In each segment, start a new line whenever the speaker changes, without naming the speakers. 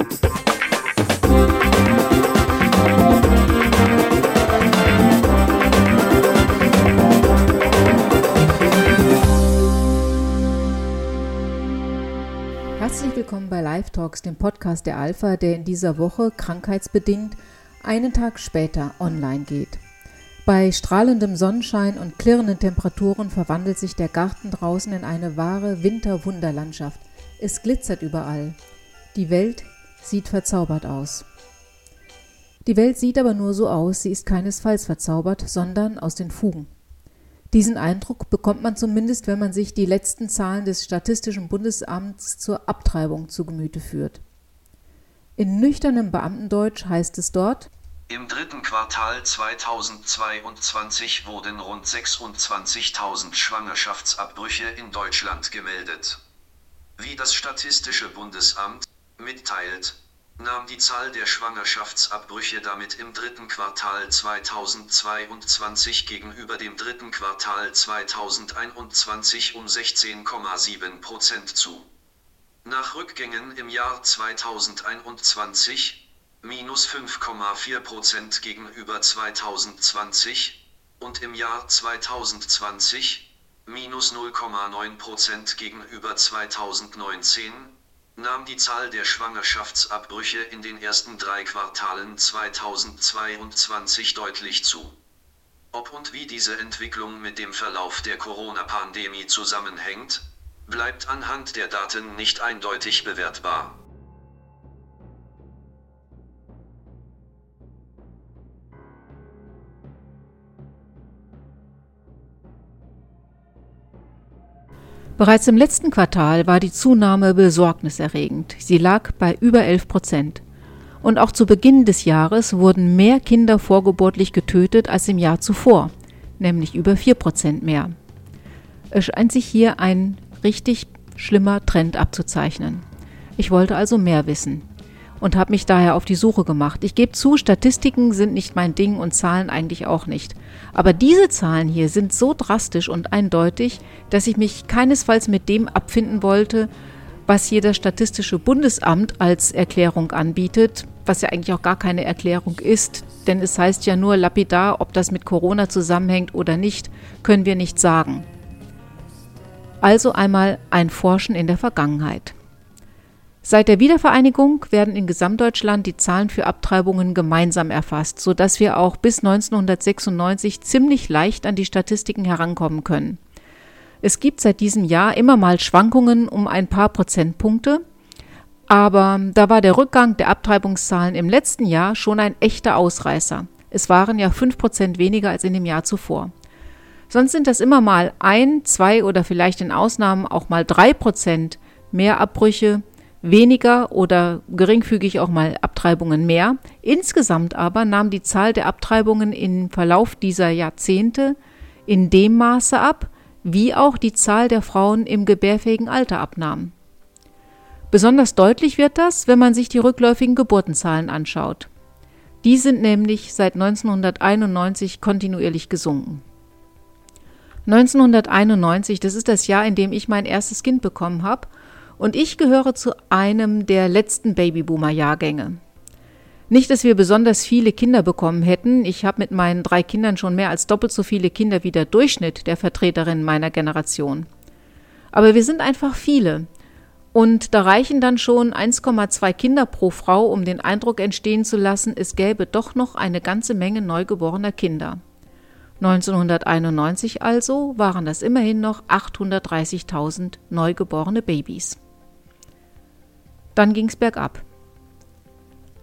Herzlich willkommen bei Live Talks, dem Podcast der Alpha, der in dieser Woche krankheitsbedingt einen Tag später online geht. Bei strahlendem Sonnenschein und klirrenden Temperaturen verwandelt sich der Garten draußen in eine wahre Winterwunderlandschaft. Es glitzert überall. Die Welt sieht verzaubert aus. Die Welt sieht aber nur so aus, sie ist keinesfalls verzaubert, sondern aus den Fugen. Diesen Eindruck bekommt man zumindest, wenn man sich die letzten Zahlen des Statistischen Bundesamts zur Abtreibung zu Gemüte führt. In nüchternem Beamtendeutsch heißt es dort,
im dritten Quartal 2022 wurden rund 26.000 Schwangerschaftsabbrüche in Deutschland gemeldet. Wie das Statistische Bundesamt mitteilt, nahm die Zahl der Schwangerschaftsabbrüche damit im dritten Quartal 2022 gegenüber dem dritten Quartal 2021 um 16,7 Prozent zu. Nach Rückgängen im Jahr 2021 minus 5,4 Prozent gegenüber 2020 und im Jahr 2020 minus 0,9 Prozent gegenüber 2019 nahm die Zahl der Schwangerschaftsabbrüche in den ersten drei Quartalen 2022 deutlich zu. Ob und wie diese Entwicklung mit dem Verlauf der Corona-Pandemie zusammenhängt, bleibt anhand der Daten nicht eindeutig bewertbar.
Bereits im letzten Quartal war die Zunahme besorgniserregend. Sie lag bei über 11 Prozent. Und auch zu Beginn des Jahres wurden mehr Kinder vorgeburtlich getötet als im Jahr zuvor, nämlich über 4 Prozent mehr. Es scheint sich hier ein richtig schlimmer Trend abzuzeichnen. Ich wollte also mehr wissen und habe mich daher auf die Suche gemacht. Ich gebe zu, Statistiken sind nicht mein Ding und Zahlen eigentlich auch nicht. Aber diese Zahlen hier sind so drastisch und eindeutig, dass ich mich keinesfalls mit dem abfinden wollte, was hier das Statistische Bundesamt als Erklärung anbietet, was ja eigentlich auch gar keine Erklärung ist, denn es heißt ja nur lapidar, ob das mit Corona zusammenhängt oder nicht, können wir nicht sagen. Also einmal ein Forschen in der Vergangenheit. Seit der Wiedervereinigung werden in Gesamtdeutschland die Zahlen für Abtreibungen gemeinsam erfasst, sodass wir auch bis 1996 ziemlich leicht an die Statistiken herankommen können. Es gibt seit diesem Jahr immer mal Schwankungen um ein paar Prozentpunkte, aber da war der Rückgang der Abtreibungszahlen im letzten Jahr schon ein echter Ausreißer. Es waren ja fünf Prozent weniger als in dem Jahr zuvor. Sonst sind das immer mal ein, zwei oder vielleicht in Ausnahmen auch mal drei Prozent mehr Abbrüche weniger oder geringfügig auch mal Abtreibungen mehr. Insgesamt aber nahm die Zahl der Abtreibungen im Verlauf dieser Jahrzehnte in dem Maße ab, wie auch die Zahl der Frauen im gebärfähigen Alter abnahm. Besonders deutlich wird das, wenn man sich die rückläufigen Geburtenzahlen anschaut. Die sind nämlich seit 1991 kontinuierlich gesunken. 1991, das ist das Jahr, in dem ich mein erstes Kind bekommen habe, und ich gehöre zu einem der letzten Babyboomer-Jahrgänge. Nicht, dass wir besonders viele Kinder bekommen hätten. Ich habe mit meinen drei Kindern schon mehr als doppelt so viele Kinder wie der Durchschnitt der Vertreterinnen meiner Generation. Aber wir sind einfach viele. Und da reichen dann schon 1,2 Kinder pro Frau, um den Eindruck entstehen zu lassen, es gäbe doch noch eine ganze Menge neugeborener Kinder. 1991 also waren das immerhin noch 830.000 neugeborene Babys. Dann ging's bergab.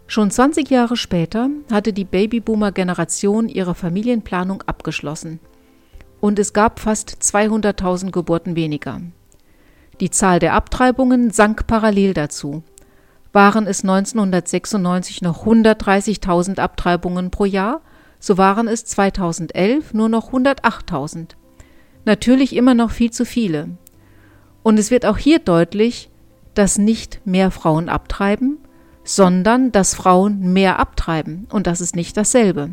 Schon 20 Jahre später hatte die Babyboomer-Generation ihre Familienplanung abgeschlossen. Und es gab fast 200.000 Geburten weniger. Die Zahl der Abtreibungen sank parallel dazu. Waren es 1996 noch 130.000 Abtreibungen pro Jahr, so waren es 2011 nur noch 108.000. Natürlich immer noch viel zu viele. Und es wird auch hier deutlich, dass nicht mehr Frauen abtreiben, sondern dass Frauen mehr abtreiben, und das ist nicht dasselbe.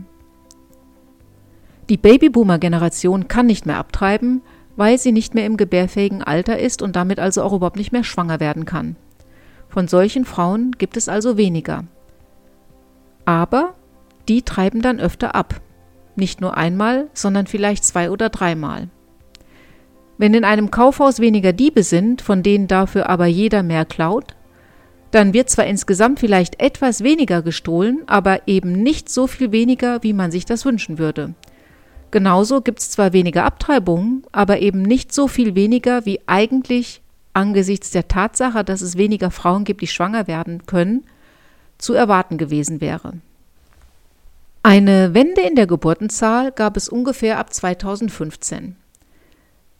Die Babyboomer-Generation kann nicht mehr abtreiben, weil sie nicht mehr im gebärfähigen Alter ist und damit also auch überhaupt nicht mehr schwanger werden kann. Von solchen Frauen gibt es also weniger. Aber die treiben dann öfter ab. Nicht nur einmal, sondern vielleicht zwei oder dreimal. Wenn in einem Kaufhaus weniger Diebe sind, von denen dafür aber jeder mehr klaut, dann wird zwar insgesamt vielleicht etwas weniger gestohlen, aber eben nicht so viel weniger, wie man sich das wünschen würde. Genauso gibt es zwar weniger Abtreibungen, aber eben nicht so viel weniger, wie eigentlich angesichts der Tatsache, dass es weniger Frauen gibt, die schwanger werden können, zu erwarten gewesen wäre. Eine Wende in der Geburtenzahl gab es ungefähr ab 2015.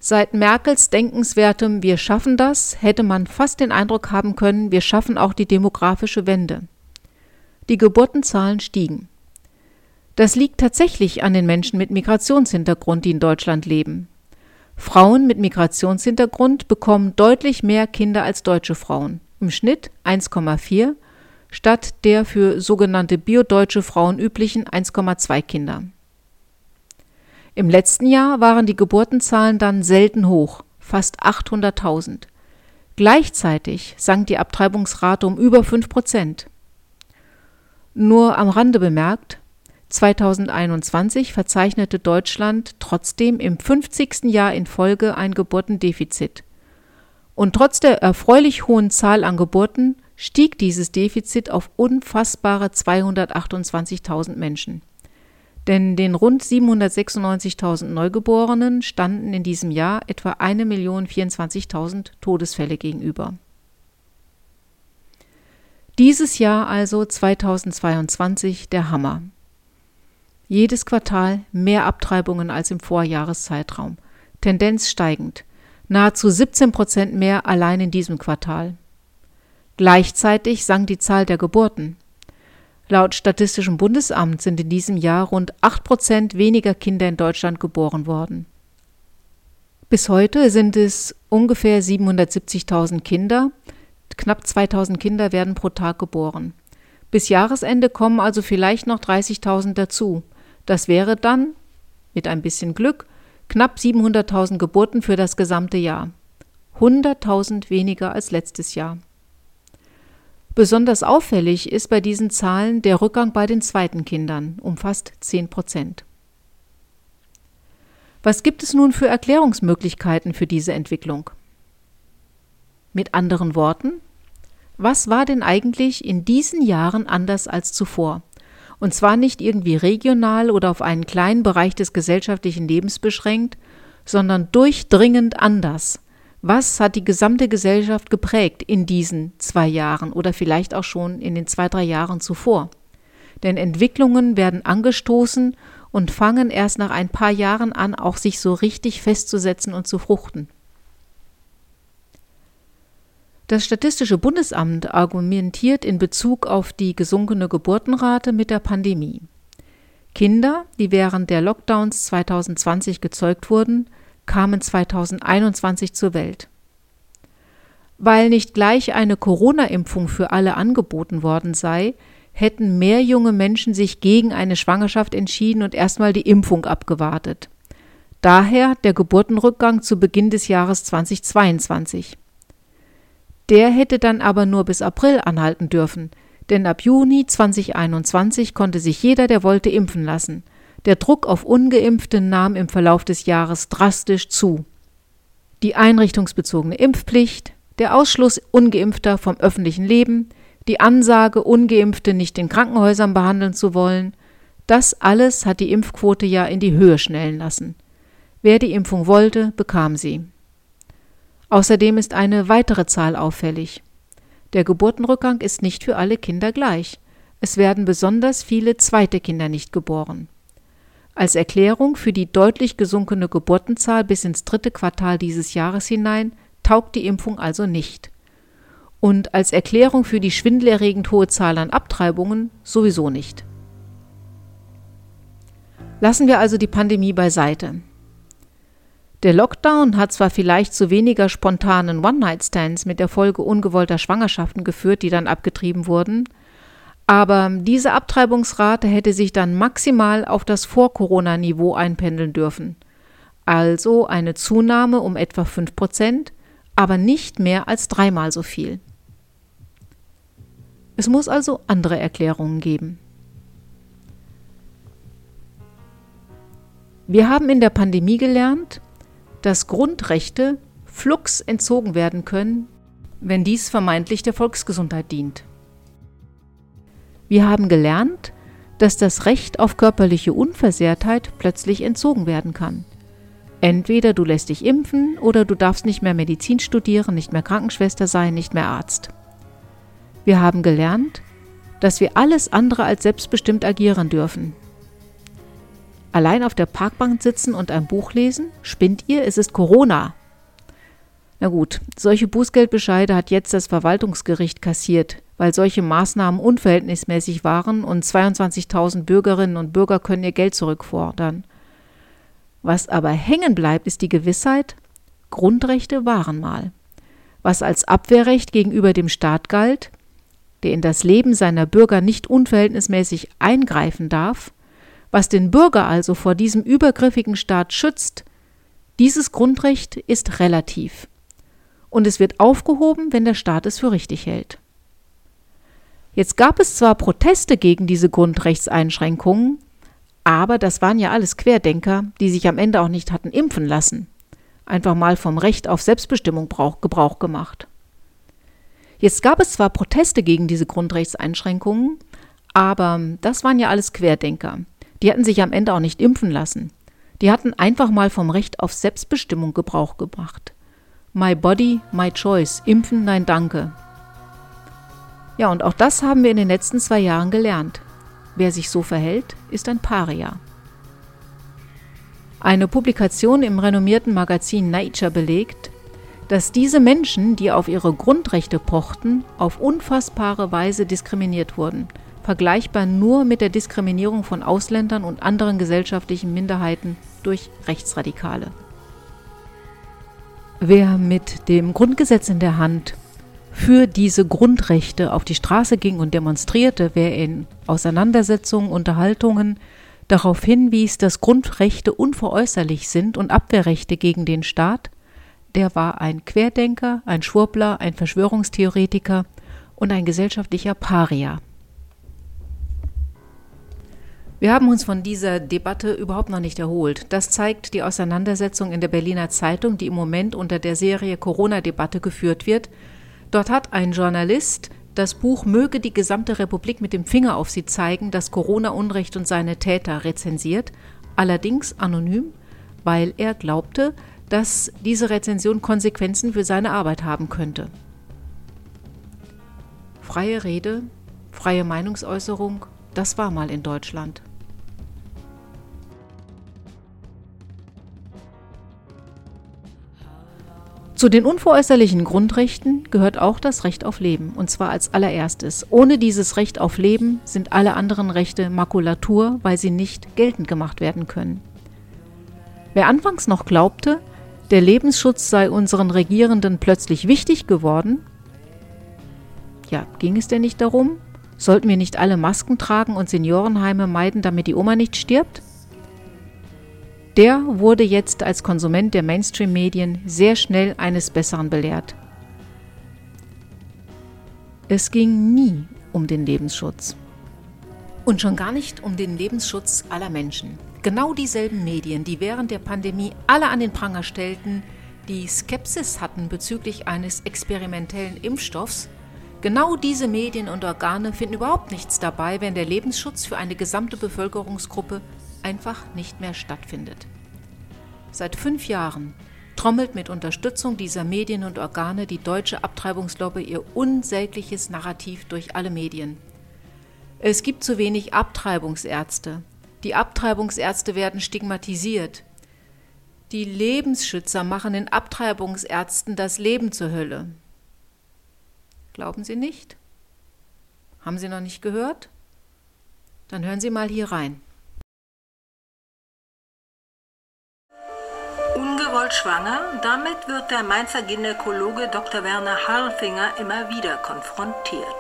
Seit Merkels denkenswertem Wir schaffen das hätte man fast den Eindruck haben können, wir schaffen auch die demografische Wende. Die Geburtenzahlen stiegen. Das liegt tatsächlich an den Menschen mit Migrationshintergrund, die in Deutschland leben. Frauen mit Migrationshintergrund bekommen deutlich mehr Kinder als deutsche Frauen, im Schnitt 1,4 statt der für sogenannte biodeutsche Frauen üblichen 1,2 Kinder. Im letzten Jahr waren die Geburtenzahlen dann selten hoch, fast 800.000. Gleichzeitig sank die Abtreibungsrate um über 5 Prozent. Nur am Rande bemerkt, 2021 verzeichnete Deutschland trotzdem im 50. Jahr in Folge ein Geburtendefizit. Und trotz der erfreulich hohen Zahl an Geburten stieg dieses Defizit auf unfassbare 228.000 Menschen. Denn den rund 796.000 Neugeborenen standen in diesem Jahr etwa 1.024.000 Todesfälle gegenüber. Dieses Jahr also 2022 der Hammer. Jedes Quartal mehr Abtreibungen als im Vorjahreszeitraum. Tendenz steigend. Nahezu 17 Prozent mehr allein in diesem Quartal. Gleichzeitig sank die Zahl der Geburten. Laut Statistischem Bundesamt sind in diesem Jahr rund 8 Prozent weniger Kinder in Deutschland geboren worden. Bis heute sind es ungefähr 770.000 Kinder. Knapp 2000 Kinder werden pro Tag geboren. Bis Jahresende kommen also vielleicht noch 30.000 dazu. Das wäre dann, mit ein bisschen Glück, knapp 700.000 Geburten für das gesamte Jahr. 100.000 weniger als letztes Jahr. Besonders auffällig ist bei diesen Zahlen der Rückgang bei den zweiten Kindern um fast 10 Prozent. Was gibt es nun für Erklärungsmöglichkeiten für diese Entwicklung? Mit anderen Worten, was war denn eigentlich in diesen Jahren anders als zuvor? Und zwar nicht irgendwie regional oder auf einen kleinen Bereich des gesellschaftlichen Lebens beschränkt, sondern durchdringend anders was hat die gesamte Gesellschaft geprägt in diesen zwei Jahren oder vielleicht auch schon in den zwei, drei Jahren zuvor? Denn Entwicklungen werden angestoßen und fangen erst nach ein paar Jahren an, auch sich so richtig festzusetzen und zu fruchten. Das Statistische Bundesamt argumentiert in Bezug auf die gesunkene Geburtenrate mit der Pandemie. Kinder, die während der Lockdowns 2020 gezeugt wurden, kamen 2021 zur Welt. Weil nicht gleich eine Corona-Impfung für alle angeboten worden sei, hätten mehr junge Menschen sich gegen eine Schwangerschaft entschieden und erstmal die Impfung abgewartet. Daher der Geburtenrückgang zu Beginn des Jahres 2022. Der hätte dann aber nur bis April anhalten dürfen, denn ab Juni 2021 konnte sich jeder, der wollte, impfen lassen. Der Druck auf ungeimpfte nahm im Verlauf des Jahres drastisch zu. Die einrichtungsbezogene Impfpflicht, der Ausschluss ungeimpfter vom öffentlichen Leben, die Ansage, ungeimpfte nicht in Krankenhäusern behandeln zu wollen, das alles hat die Impfquote ja in die Höhe schnellen lassen. Wer die Impfung wollte, bekam sie. Außerdem ist eine weitere Zahl auffällig. Der Geburtenrückgang ist nicht für alle Kinder gleich. Es werden besonders viele zweite Kinder nicht geboren. Als Erklärung für die deutlich gesunkene Geburtenzahl bis ins dritte Quartal dieses Jahres hinein taugt die Impfung also nicht. Und als Erklärung für die schwindelerregend hohe Zahl an Abtreibungen sowieso nicht. Lassen wir also die Pandemie beiseite. Der Lockdown hat zwar vielleicht zu weniger spontanen One-Night-Stands mit der Folge ungewollter Schwangerschaften geführt, die dann abgetrieben wurden, aber diese Abtreibungsrate hätte sich dann maximal auf das Vor-Corona-Niveau einpendeln dürfen. Also eine Zunahme um etwa 5 Prozent, aber nicht mehr als dreimal so viel. Es muss also andere Erklärungen geben. Wir haben in der Pandemie gelernt, dass Grundrechte flugs entzogen werden können, wenn dies vermeintlich der Volksgesundheit dient. Wir haben gelernt, dass das Recht auf körperliche Unversehrtheit plötzlich entzogen werden kann. Entweder du lässt dich impfen oder du darfst nicht mehr Medizin studieren, nicht mehr Krankenschwester sein, nicht mehr Arzt. Wir haben gelernt, dass wir alles andere als selbstbestimmt agieren dürfen, Allein auf der Parkbank sitzen und ein Buch lesen? Spinnt ihr? Es ist Corona. Na gut, solche Bußgeldbescheide hat jetzt das Verwaltungsgericht kassiert, weil solche Maßnahmen unverhältnismäßig waren und 22.000 Bürgerinnen und Bürger können ihr Geld zurückfordern. Was aber hängen bleibt, ist die Gewissheit, Grundrechte waren mal. Was als Abwehrrecht gegenüber dem Staat galt, der in das Leben seiner Bürger nicht unverhältnismäßig eingreifen darf, was den Bürger also vor diesem übergriffigen Staat schützt, dieses Grundrecht ist relativ. Und es wird aufgehoben, wenn der Staat es für richtig hält. Jetzt gab es zwar Proteste gegen diese Grundrechtseinschränkungen, aber das waren ja alles Querdenker, die sich am Ende auch nicht hatten impfen lassen. Einfach mal vom Recht auf Selbstbestimmung Gebrauch gemacht. Jetzt gab es zwar Proteste gegen diese Grundrechtseinschränkungen, aber das waren ja alles Querdenker. Die hatten sich am Ende auch nicht impfen lassen. Die hatten einfach mal vom Recht auf Selbstbestimmung Gebrauch gemacht. My body, my choice. Impfen, nein, danke. Ja, und auch das haben wir in den letzten zwei Jahren gelernt. Wer sich so verhält, ist ein Paria. Eine Publikation im renommierten Magazin Nature belegt, dass diese Menschen, die auf ihre Grundrechte pochten, auf unfassbare Weise diskriminiert wurden – vergleichbar nur mit der Diskriminierung von Ausländern und anderen gesellschaftlichen Minderheiten durch Rechtsradikale. Wer mit dem Grundgesetz in der Hand für diese Grundrechte auf die Straße ging und demonstrierte, wer in Auseinandersetzungen, Unterhaltungen darauf hinwies, dass Grundrechte unveräußerlich sind und Abwehrrechte gegen den Staat, der war ein Querdenker, ein Schwurbler, ein Verschwörungstheoretiker und ein gesellschaftlicher Paria. Wir haben uns von dieser Debatte überhaupt noch nicht erholt. Das zeigt die Auseinandersetzung in der Berliner Zeitung, die im Moment unter der Serie Corona-Debatte geführt wird. Dort hat ein Journalist das Buch Möge die gesamte Republik mit dem Finger auf sie zeigen, das Corona-Unrecht und seine Täter rezensiert, allerdings anonym, weil er glaubte, dass diese Rezension Konsequenzen für seine Arbeit haben könnte. Freie Rede, freie Meinungsäußerung, das war mal in Deutschland. Zu den unveräußerlichen Grundrechten gehört auch das Recht auf Leben, und zwar als allererstes. Ohne dieses Recht auf Leben sind alle anderen Rechte Makulatur, weil sie nicht geltend gemacht werden können. Wer anfangs noch glaubte, der Lebensschutz sei unseren Regierenden plötzlich wichtig geworden, ja, ging es denn nicht darum? Sollten wir nicht alle Masken tragen und Seniorenheime meiden, damit die Oma nicht stirbt? Der wurde jetzt als Konsument der Mainstream-Medien sehr schnell eines Besseren belehrt. Es ging nie um den Lebensschutz. Und schon gar nicht um den Lebensschutz aller Menschen. Genau dieselben Medien, die während der Pandemie alle an den Pranger stellten, die Skepsis hatten bezüglich eines experimentellen Impfstoffs, genau diese Medien und Organe finden überhaupt nichts dabei, wenn der Lebensschutz für eine gesamte Bevölkerungsgruppe einfach nicht mehr stattfindet. Seit fünf Jahren trommelt mit Unterstützung dieser Medien und Organe die deutsche Abtreibungslobby ihr unsägliches Narrativ durch alle Medien. Es gibt zu wenig Abtreibungsärzte. Die Abtreibungsärzte werden stigmatisiert. Die Lebensschützer machen den Abtreibungsärzten das Leben zur Hölle. Glauben Sie nicht? Haben Sie noch nicht gehört? Dann hören Sie mal hier rein.
Ungewollt schwanger, damit wird der Mainzer Gynäkologe Dr. Werner Harlfinger immer wieder konfrontiert.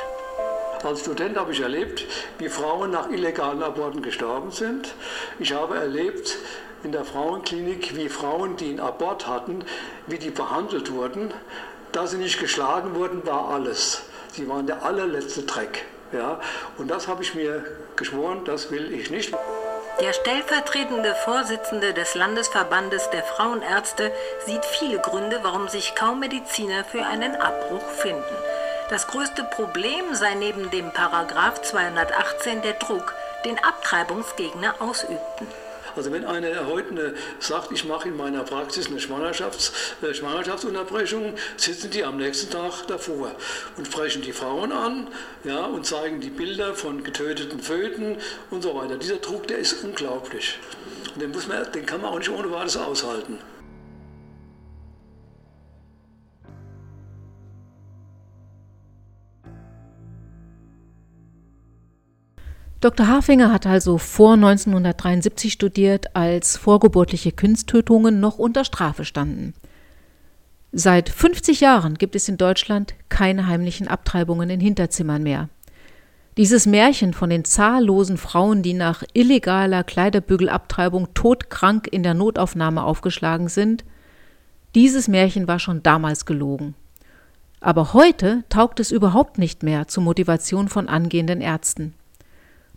Als Student habe ich erlebt, wie Frauen nach illegalen Aborten gestorben sind. Ich habe erlebt in der Frauenklinik, wie Frauen, die einen Abort hatten, wie die behandelt wurden. Da sie nicht geschlagen wurden, war alles. die waren der allerletzte Dreck. Ja? Und das habe ich mir geschworen, das will ich nicht.
Der stellvertretende Vorsitzende des Landesverbandes der Frauenärzte sieht viele Gründe, warum sich kaum Mediziner für einen Abbruch finden. Das größte Problem sei neben dem Paragraph 218 der Druck, den Abtreibungsgegner ausübten.
Also wenn einer heute sagt, ich mache in meiner Praxis eine Schwangerschafts-, äh, Schwangerschaftsunterbrechung, sitzen die am nächsten Tag davor und sprechen die Frauen an ja, und zeigen die Bilder von getöteten Föten und so weiter. Dieser Druck, der ist unglaublich. Und den, muss man, den kann man auch nicht ohne weiteres aushalten.
Dr. Hafinger hat also vor 1973 studiert, als vorgeburtliche Kindstötungen noch unter Strafe standen. Seit 50 Jahren gibt es in Deutschland keine heimlichen Abtreibungen in Hinterzimmern mehr. Dieses Märchen von den zahllosen Frauen, die nach illegaler Kleiderbügelabtreibung todkrank in der Notaufnahme aufgeschlagen sind, dieses Märchen war schon damals gelogen. Aber heute taugt es überhaupt nicht mehr zur Motivation von angehenden Ärzten.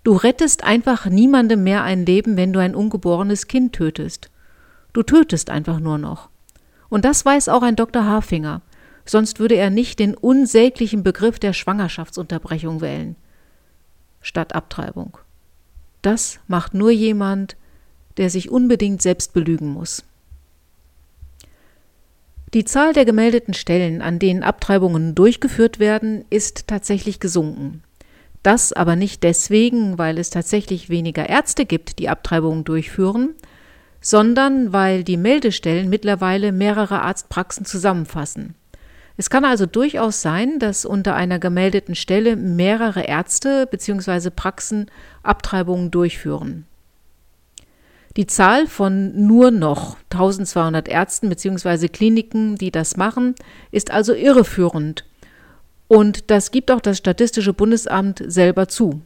Du rettest einfach niemandem mehr ein Leben, wenn du ein ungeborenes Kind tötest. Du tötest einfach nur noch. Und das weiß auch ein Dr. Hafinger, sonst würde er nicht den unsäglichen Begriff der Schwangerschaftsunterbrechung wählen, statt Abtreibung. Das macht nur jemand, der sich unbedingt selbst belügen muss. Die Zahl der gemeldeten Stellen, an denen Abtreibungen durchgeführt werden, ist tatsächlich gesunken. Das aber nicht deswegen, weil es tatsächlich weniger Ärzte gibt, die Abtreibungen durchführen, sondern weil die Meldestellen mittlerweile mehrere Arztpraxen zusammenfassen. Es kann also durchaus sein, dass unter einer gemeldeten Stelle mehrere Ärzte bzw. Praxen Abtreibungen durchführen. Die Zahl von nur noch 1200 Ärzten bzw. Kliniken, die das machen, ist also irreführend und das gibt auch das Statistische Bundesamt selber zu.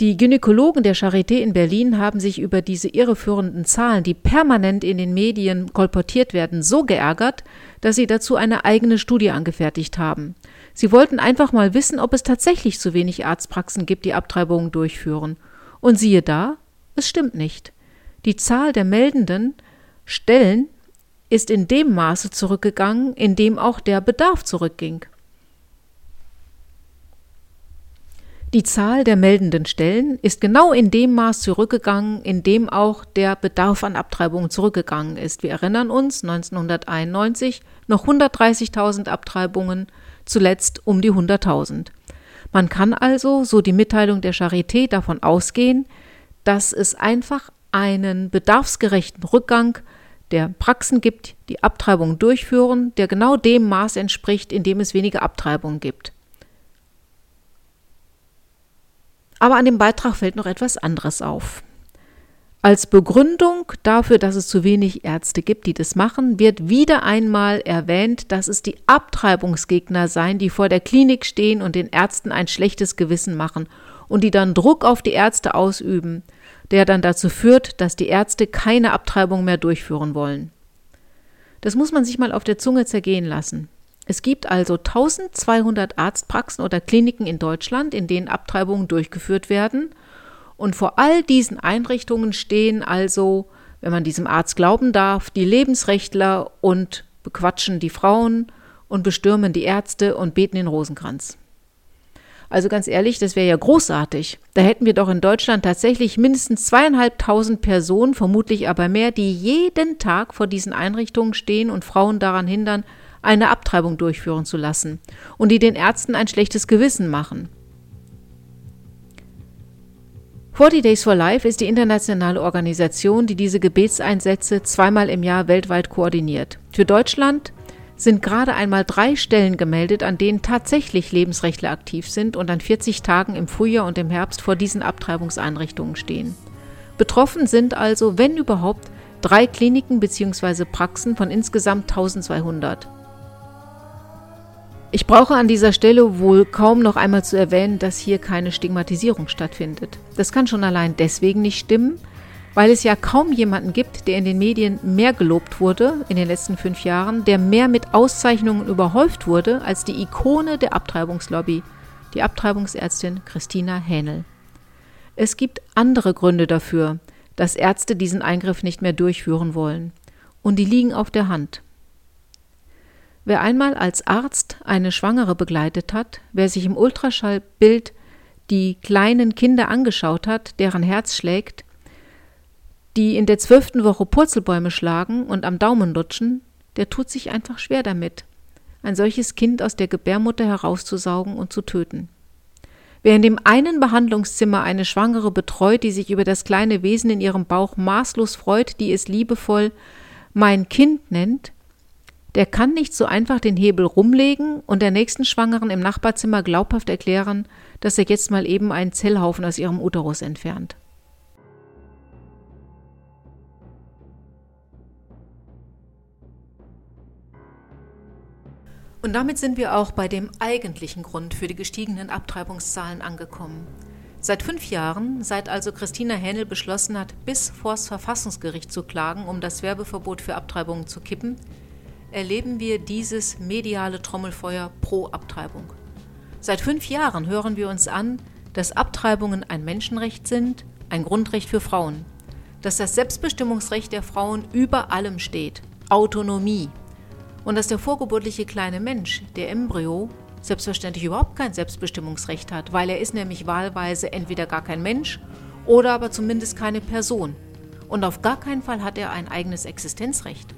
Die Gynäkologen der Charité in Berlin haben sich über diese irreführenden Zahlen, die permanent in den Medien kolportiert werden, so geärgert, dass sie dazu eine eigene Studie angefertigt haben. Sie wollten einfach mal wissen, ob es tatsächlich zu wenig Arztpraxen gibt, die Abtreibungen durchführen. Und siehe da, es stimmt nicht. Die Zahl der meldenden Stellen ist in dem Maße zurückgegangen, in dem auch der Bedarf zurückging. Die Zahl der meldenden Stellen ist genau in dem Maß zurückgegangen, in dem auch der Bedarf an Abtreibungen zurückgegangen ist. Wir erinnern uns, 1991 noch 130.000 Abtreibungen, zuletzt um die 100.000. Man kann also, so die Mitteilung der Charité, davon ausgehen, dass es einfach einen bedarfsgerechten Rückgang der Praxen gibt, die Abtreibungen durchführen, der genau dem Maß entspricht, in dem es weniger Abtreibungen gibt. Aber an dem Beitrag fällt noch etwas anderes auf. Als Begründung dafür, dass es zu wenig Ärzte gibt, die das machen, wird wieder einmal erwähnt, dass es die Abtreibungsgegner seien, die vor der Klinik stehen und den Ärzten ein schlechtes Gewissen machen und die dann Druck auf die Ärzte ausüben, der dann dazu führt, dass die Ärzte keine Abtreibung mehr durchführen wollen. Das muss man sich mal auf der Zunge zergehen lassen. Es gibt also 1200 Arztpraxen oder Kliniken in Deutschland, in denen Abtreibungen durchgeführt werden. Und vor all diesen Einrichtungen stehen also, wenn man diesem Arzt glauben darf, die Lebensrechtler und bequatschen die Frauen und bestürmen die Ärzte und beten den Rosenkranz. Also ganz ehrlich, das wäre ja großartig. Da hätten wir doch in Deutschland tatsächlich mindestens zweieinhalbtausend Personen, vermutlich aber mehr, die jeden Tag vor diesen Einrichtungen stehen und Frauen daran hindern, eine Abtreibung durchführen zu lassen und die den Ärzten ein schlechtes Gewissen machen. 40 Days for Life ist die internationale Organisation, die diese Gebetseinsätze zweimal im Jahr weltweit koordiniert. Für Deutschland sind gerade einmal drei Stellen gemeldet, an denen tatsächlich Lebensrechtler aktiv sind und an 40 Tagen im Frühjahr und im Herbst vor diesen Abtreibungseinrichtungen stehen. Betroffen sind also, wenn überhaupt, drei Kliniken bzw. Praxen von insgesamt 1200. Ich brauche an dieser Stelle wohl kaum noch einmal zu erwähnen, dass hier keine Stigmatisierung stattfindet. Das kann schon allein deswegen nicht stimmen, Weil es ja kaum jemanden gibt, der in den Medien mehr gelobt wurde in den letzten fünf Jahren, der mehr mit Auszeichnungen überhäuft wurde als die Ikone der Abtreibungslobby, die Abtreibungsärztin Christina Hähnel. Es gibt andere Gründe dafür, dass Ärzte diesen Eingriff nicht mehr durchführen wollen. Und die liegen auf der Hand. Wer einmal als Arzt eine Schwangere begleitet hat, wer sich im Ultraschallbild die kleinen Kinder angeschaut hat, deren Herz schlägt, die in der zwölften Woche Purzelbäume schlagen und am Daumen lutschen, der tut sich einfach schwer damit, ein solches Kind aus der Gebärmutter herauszusaugen und zu töten. Wer in dem einen Behandlungszimmer eine Schwangere betreut, die sich über das kleine Wesen in ihrem Bauch maßlos freut, die es liebevoll mein Kind nennt, der kann nicht so einfach den Hebel rumlegen und der nächsten Schwangeren im Nachbarzimmer glaubhaft erklären, dass er jetzt mal eben einen Zellhaufen aus ihrem Uterus entfernt. Und damit sind wir auch bei dem eigentlichen Grund für die gestiegenen Abtreibungszahlen angekommen. Seit fünf Jahren, seit also Christina Hähnel beschlossen hat, bis vors Verfassungsgericht zu klagen, um das Werbeverbot für Abtreibungen zu kippen, erleben wir dieses mediale Trommelfeuer pro Abtreibung. Seit fünf Jahren hören wir uns an, dass Abtreibungen ein Menschenrecht sind, ein Grundrecht für Frauen, dass das Selbstbestimmungsrecht der Frauen über allem steht, Autonomie, und dass der vorgeburtliche kleine Mensch, der Embryo, selbstverständlich überhaupt kein Selbstbestimmungsrecht hat, weil er ist nämlich wahlweise entweder gar kein Mensch oder aber zumindest keine Person. Und auf gar keinen Fall hat er ein eigenes Existenzrecht.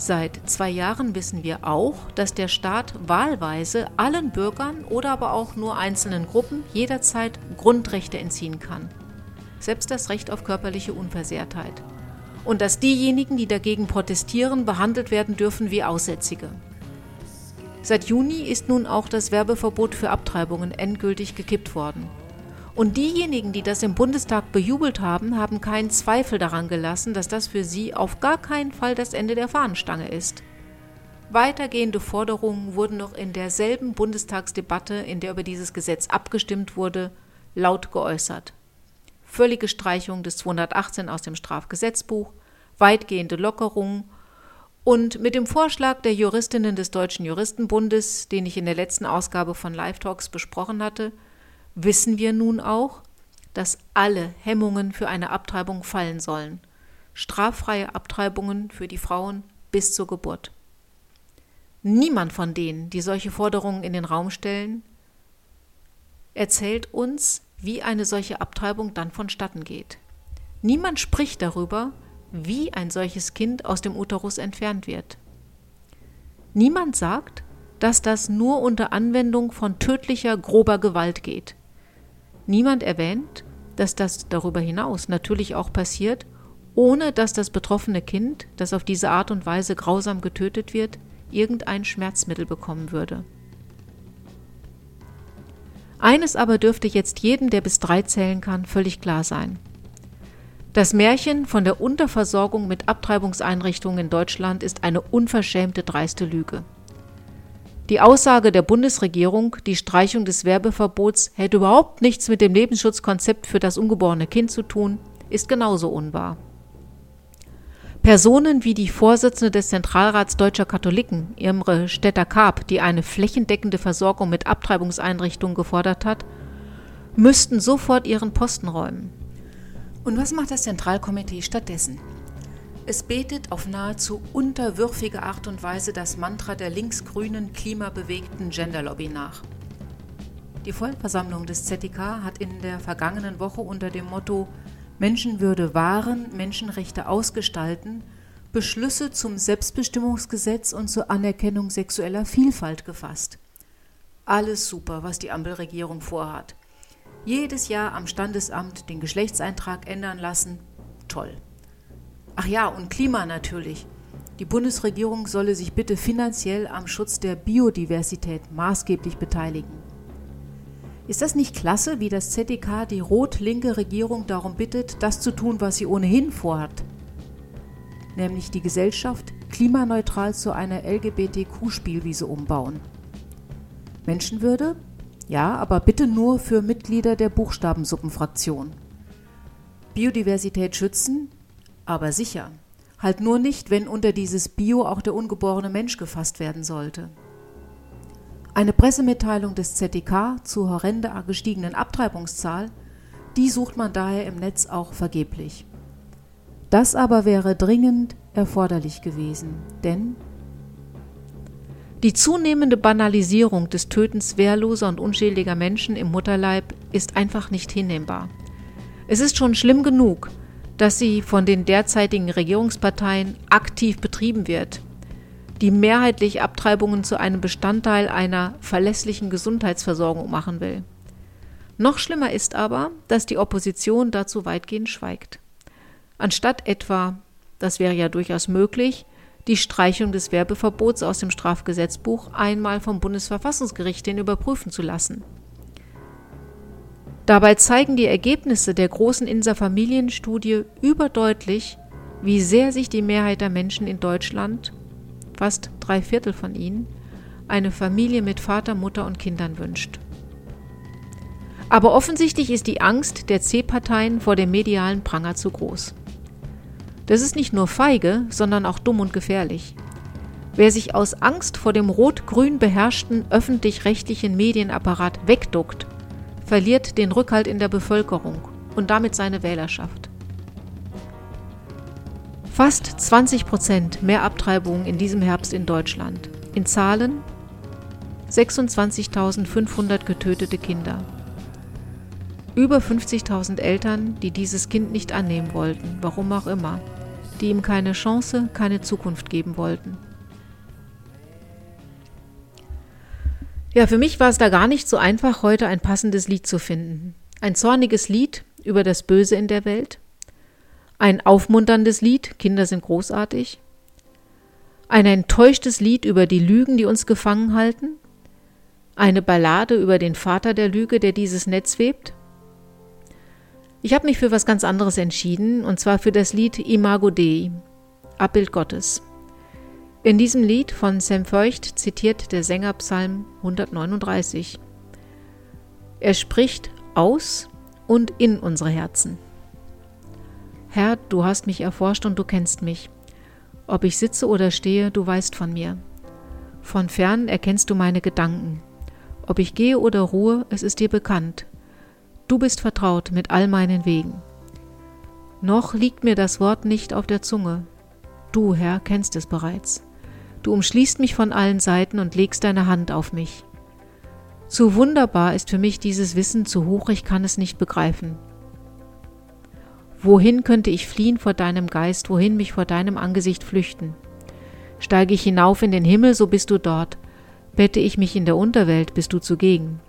Seit zwei Jahren wissen wir auch, dass der Staat wahlweise allen Bürgern oder aber auch nur einzelnen Gruppen jederzeit Grundrechte entziehen kann. Selbst das Recht auf körperliche Unversehrtheit und dass diejenigen, die dagegen protestieren, behandelt werden dürfen wie Aussätzige. Seit Juni ist nun auch das Werbeverbot für Abtreibungen endgültig gekippt worden. Und diejenigen, die das im Bundestag bejubelt haben, haben keinen Zweifel daran gelassen, dass das für sie auf gar keinen Fall das Ende der Fahnenstange ist. Weitergehende Forderungen wurden noch in derselben Bundestagsdebatte, in der über dieses Gesetz abgestimmt wurde, laut geäußert völlige Streichung des 218 aus dem Strafgesetzbuch, weitgehende Lockerungen und mit dem Vorschlag der Juristinnen des Deutschen Juristenbundes, den ich in der letzten Ausgabe von Live Talks besprochen hatte, wissen wir nun auch, dass alle Hemmungen für eine Abtreibung fallen sollen. Straffreie Abtreibungen für die Frauen bis zur Geburt. Niemand von denen, die solche Forderungen in den Raum stellen, erzählt uns, wie eine solche Abtreibung dann vonstatten geht. Niemand spricht darüber, wie ein solches Kind aus dem Uterus entfernt wird. Niemand sagt, dass das nur unter Anwendung von tödlicher, grober Gewalt geht. Niemand erwähnt, dass das darüber hinaus natürlich auch passiert, ohne dass das betroffene Kind, das auf diese Art und Weise grausam getötet wird, irgendein Schmerzmittel bekommen würde. Eines aber dürfte jetzt jedem, der bis drei zählen kann, völlig klar sein. Das Märchen von der Unterversorgung mit Abtreibungseinrichtungen in Deutschland ist eine unverschämte dreiste Lüge. Die Aussage der Bundesregierung, die Streichung des Werbeverbots hätte überhaupt nichts mit dem Lebensschutzkonzept für das ungeborene Kind zu tun, ist genauso unwahr. Personen wie die Vorsitzende des Zentralrats deutscher Katholiken, Irmre Stetter-Karp, die eine flächendeckende Versorgung mit Abtreibungseinrichtungen gefordert hat, müssten sofort ihren Posten räumen. Und was macht das Zentralkomitee stattdessen? Es betet auf nahezu unterwürfige Art und Weise das Mantra der linksgrünen, klimabewegten Genderlobby nach. Die Vollversammlung des ZDK hat in der vergangenen Woche unter dem Motto Menschenwürde wahren, Menschenrechte ausgestalten, Beschlüsse zum Selbstbestimmungsgesetz und zur Anerkennung sexueller Vielfalt gefasst. Alles super, was die Ampelregierung vorhat. Jedes Jahr am Standesamt den Geschlechtseintrag ändern lassen, toll. Ach ja, und Klima natürlich. Die Bundesregierung solle sich bitte finanziell am Schutz der Biodiversität maßgeblich beteiligen. Ist das nicht klasse, wie das ZDK die rot-linke Regierung darum bittet, das zu tun, was sie ohnehin vorhat? Nämlich die Gesellschaft klimaneutral zu einer LGBTQ-Spielwiese umbauen. Menschenwürde? Ja, aber bitte nur für Mitglieder der Buchstabensuppenfraktion. Biodiversität schützen, aber sicher. Halt nur nicht, wenn unter dieses Bio auch der ungeborene Mensch gefasst werden sollte. Eine Pressemitteilung des ZDK zur horrende gestiegenen Abtreibungszahl, die sucht man daher im Netz auch vergeblich. Das aber wäre dringend erforderlich gewesen, denn die zunehmende Banalisierung des Tötens wehrloser und unschädiger Menschen im Mutterleib ist einfach nicht hinnehmbar. Es ist schon schlimm genug, dass sie von den derzeitigen Regierungsparteien aktiv betrieben wird, die mehrheitlich Abtreibungen zu einem Bestandteil einer verlässlichen Gesundheitsversorgung machen will. Noch schlimmer ist aber, dass die Opposition dazu weitgehend schweigt. Anstatt etwa, das wäre ja durchaus möglich, die Streichung des Werbeverbots aus dem Strafgesetzbuch einmal vom Bundesverfassungsgericht hin überprüfen zu lassen. Dabei zeigen die Ergebnisse der großen Inser Familienstudie überdeutlich, wie sehr sich die Mehrheit der Menschen in Deutschland, fast drei Viertel von ihnen, eine Familie mit Vater, Mutter und Kindern wünscht. Aber offensichtlich ist die Angst der C-Parteien vor dem medialen Pranger zu groß. Das ist nicht nur feige, sondern auch dumm und gefährlich. Wer sich aus Angst vor dem rot-grün beherrschten öffentlich-rechtlichen Medienapparat wegduckt, verliert den Rückhalt in der Bevölkerung und damit seine Wählerschaft. Fast 20 Prozent mehr Abtreibungen in diesem Herbst in Deutschland. In Zahlen 26.500 getötete Kinder. Über 50.000 Eltern, die dieses Kind nicht annehmen wollten, warum auch immer die ihm keine Chance, keine Zukunft geben wollten. Ja, für mich war es da gar nicht so einfach, heute ein passendes Lied zu finden. Ein zorniges Lied über das Böse in der Welt, ein aufmunterndes Lied, Kinder sind großartig, ein enttäuschtes Lied über die Lügen, die uns gefangen halten, eine Ballade über den Vater der Lüge, der dieses Netz webt, ich habe mich für was ganz anderes entschieden, und zwar für das Lied Imago Dei, Abbild Gottes. In diesem Lied von Sam Feucht zitiert der Sänger Psalm 139. Er spricht aus und in unsere Herzen. Herr, du hast mich erforscht und du kennst mich. Ob ich sitze oder stehe, du weißt von mir. Von fern erkennst du meine Gedanken. Ob ich gehe oder ruhe, es ist dir bekannt. Du bist vertraut mit all meinen Wegen. Noch liegt mir das Wort nicht auf der Zunge. Du, Herr, kennst es bereits. Du umschließt mich von allen Seiten und legst deine Hand auf mich. Zu wunderbar ist für mich dieses Wissen, zu hoch ich kann es nicht begreifen. Wohin könnte ich fliehen vor deinem Geist, wohin mich vor deinem Angesicht flüchten? Steige ich hinauf in den Himmel, so bist du dort. Bette ich mich in der Unterwelt, bist du zugegen.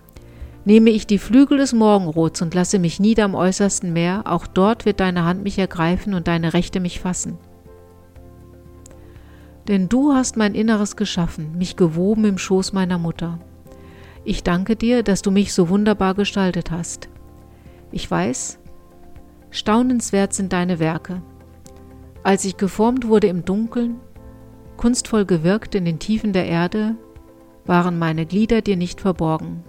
Nehme ich die Flügel des Morgenrots und lasse mich nieder am äußersten Meer, auch dort wird deine Hand mich ergreifen und deine Rechte mich fassen. Denn du hast mein Inneres geschaffen, mich gewoben im Schoß meiner Mutter. Ich danke dir, dass du mich so wunderbar gestaltet hast. Ich weiß, staunenswert sind deine Werke. Als ich geformt wurde im Dunkeln, kunstvoll gewirkt in den Tiefen der Erde, waren meine Glieder dir nicht verborgen.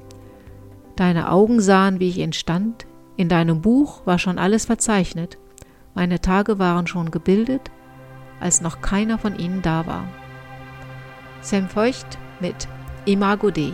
Deine Augen sahen, wie ich entstand, in deinem Buch war schon alles verzeichnet, meine Tage waren schon gebildet, als noch keiner von ihnen da war. Sam Feucht mit Imago Dei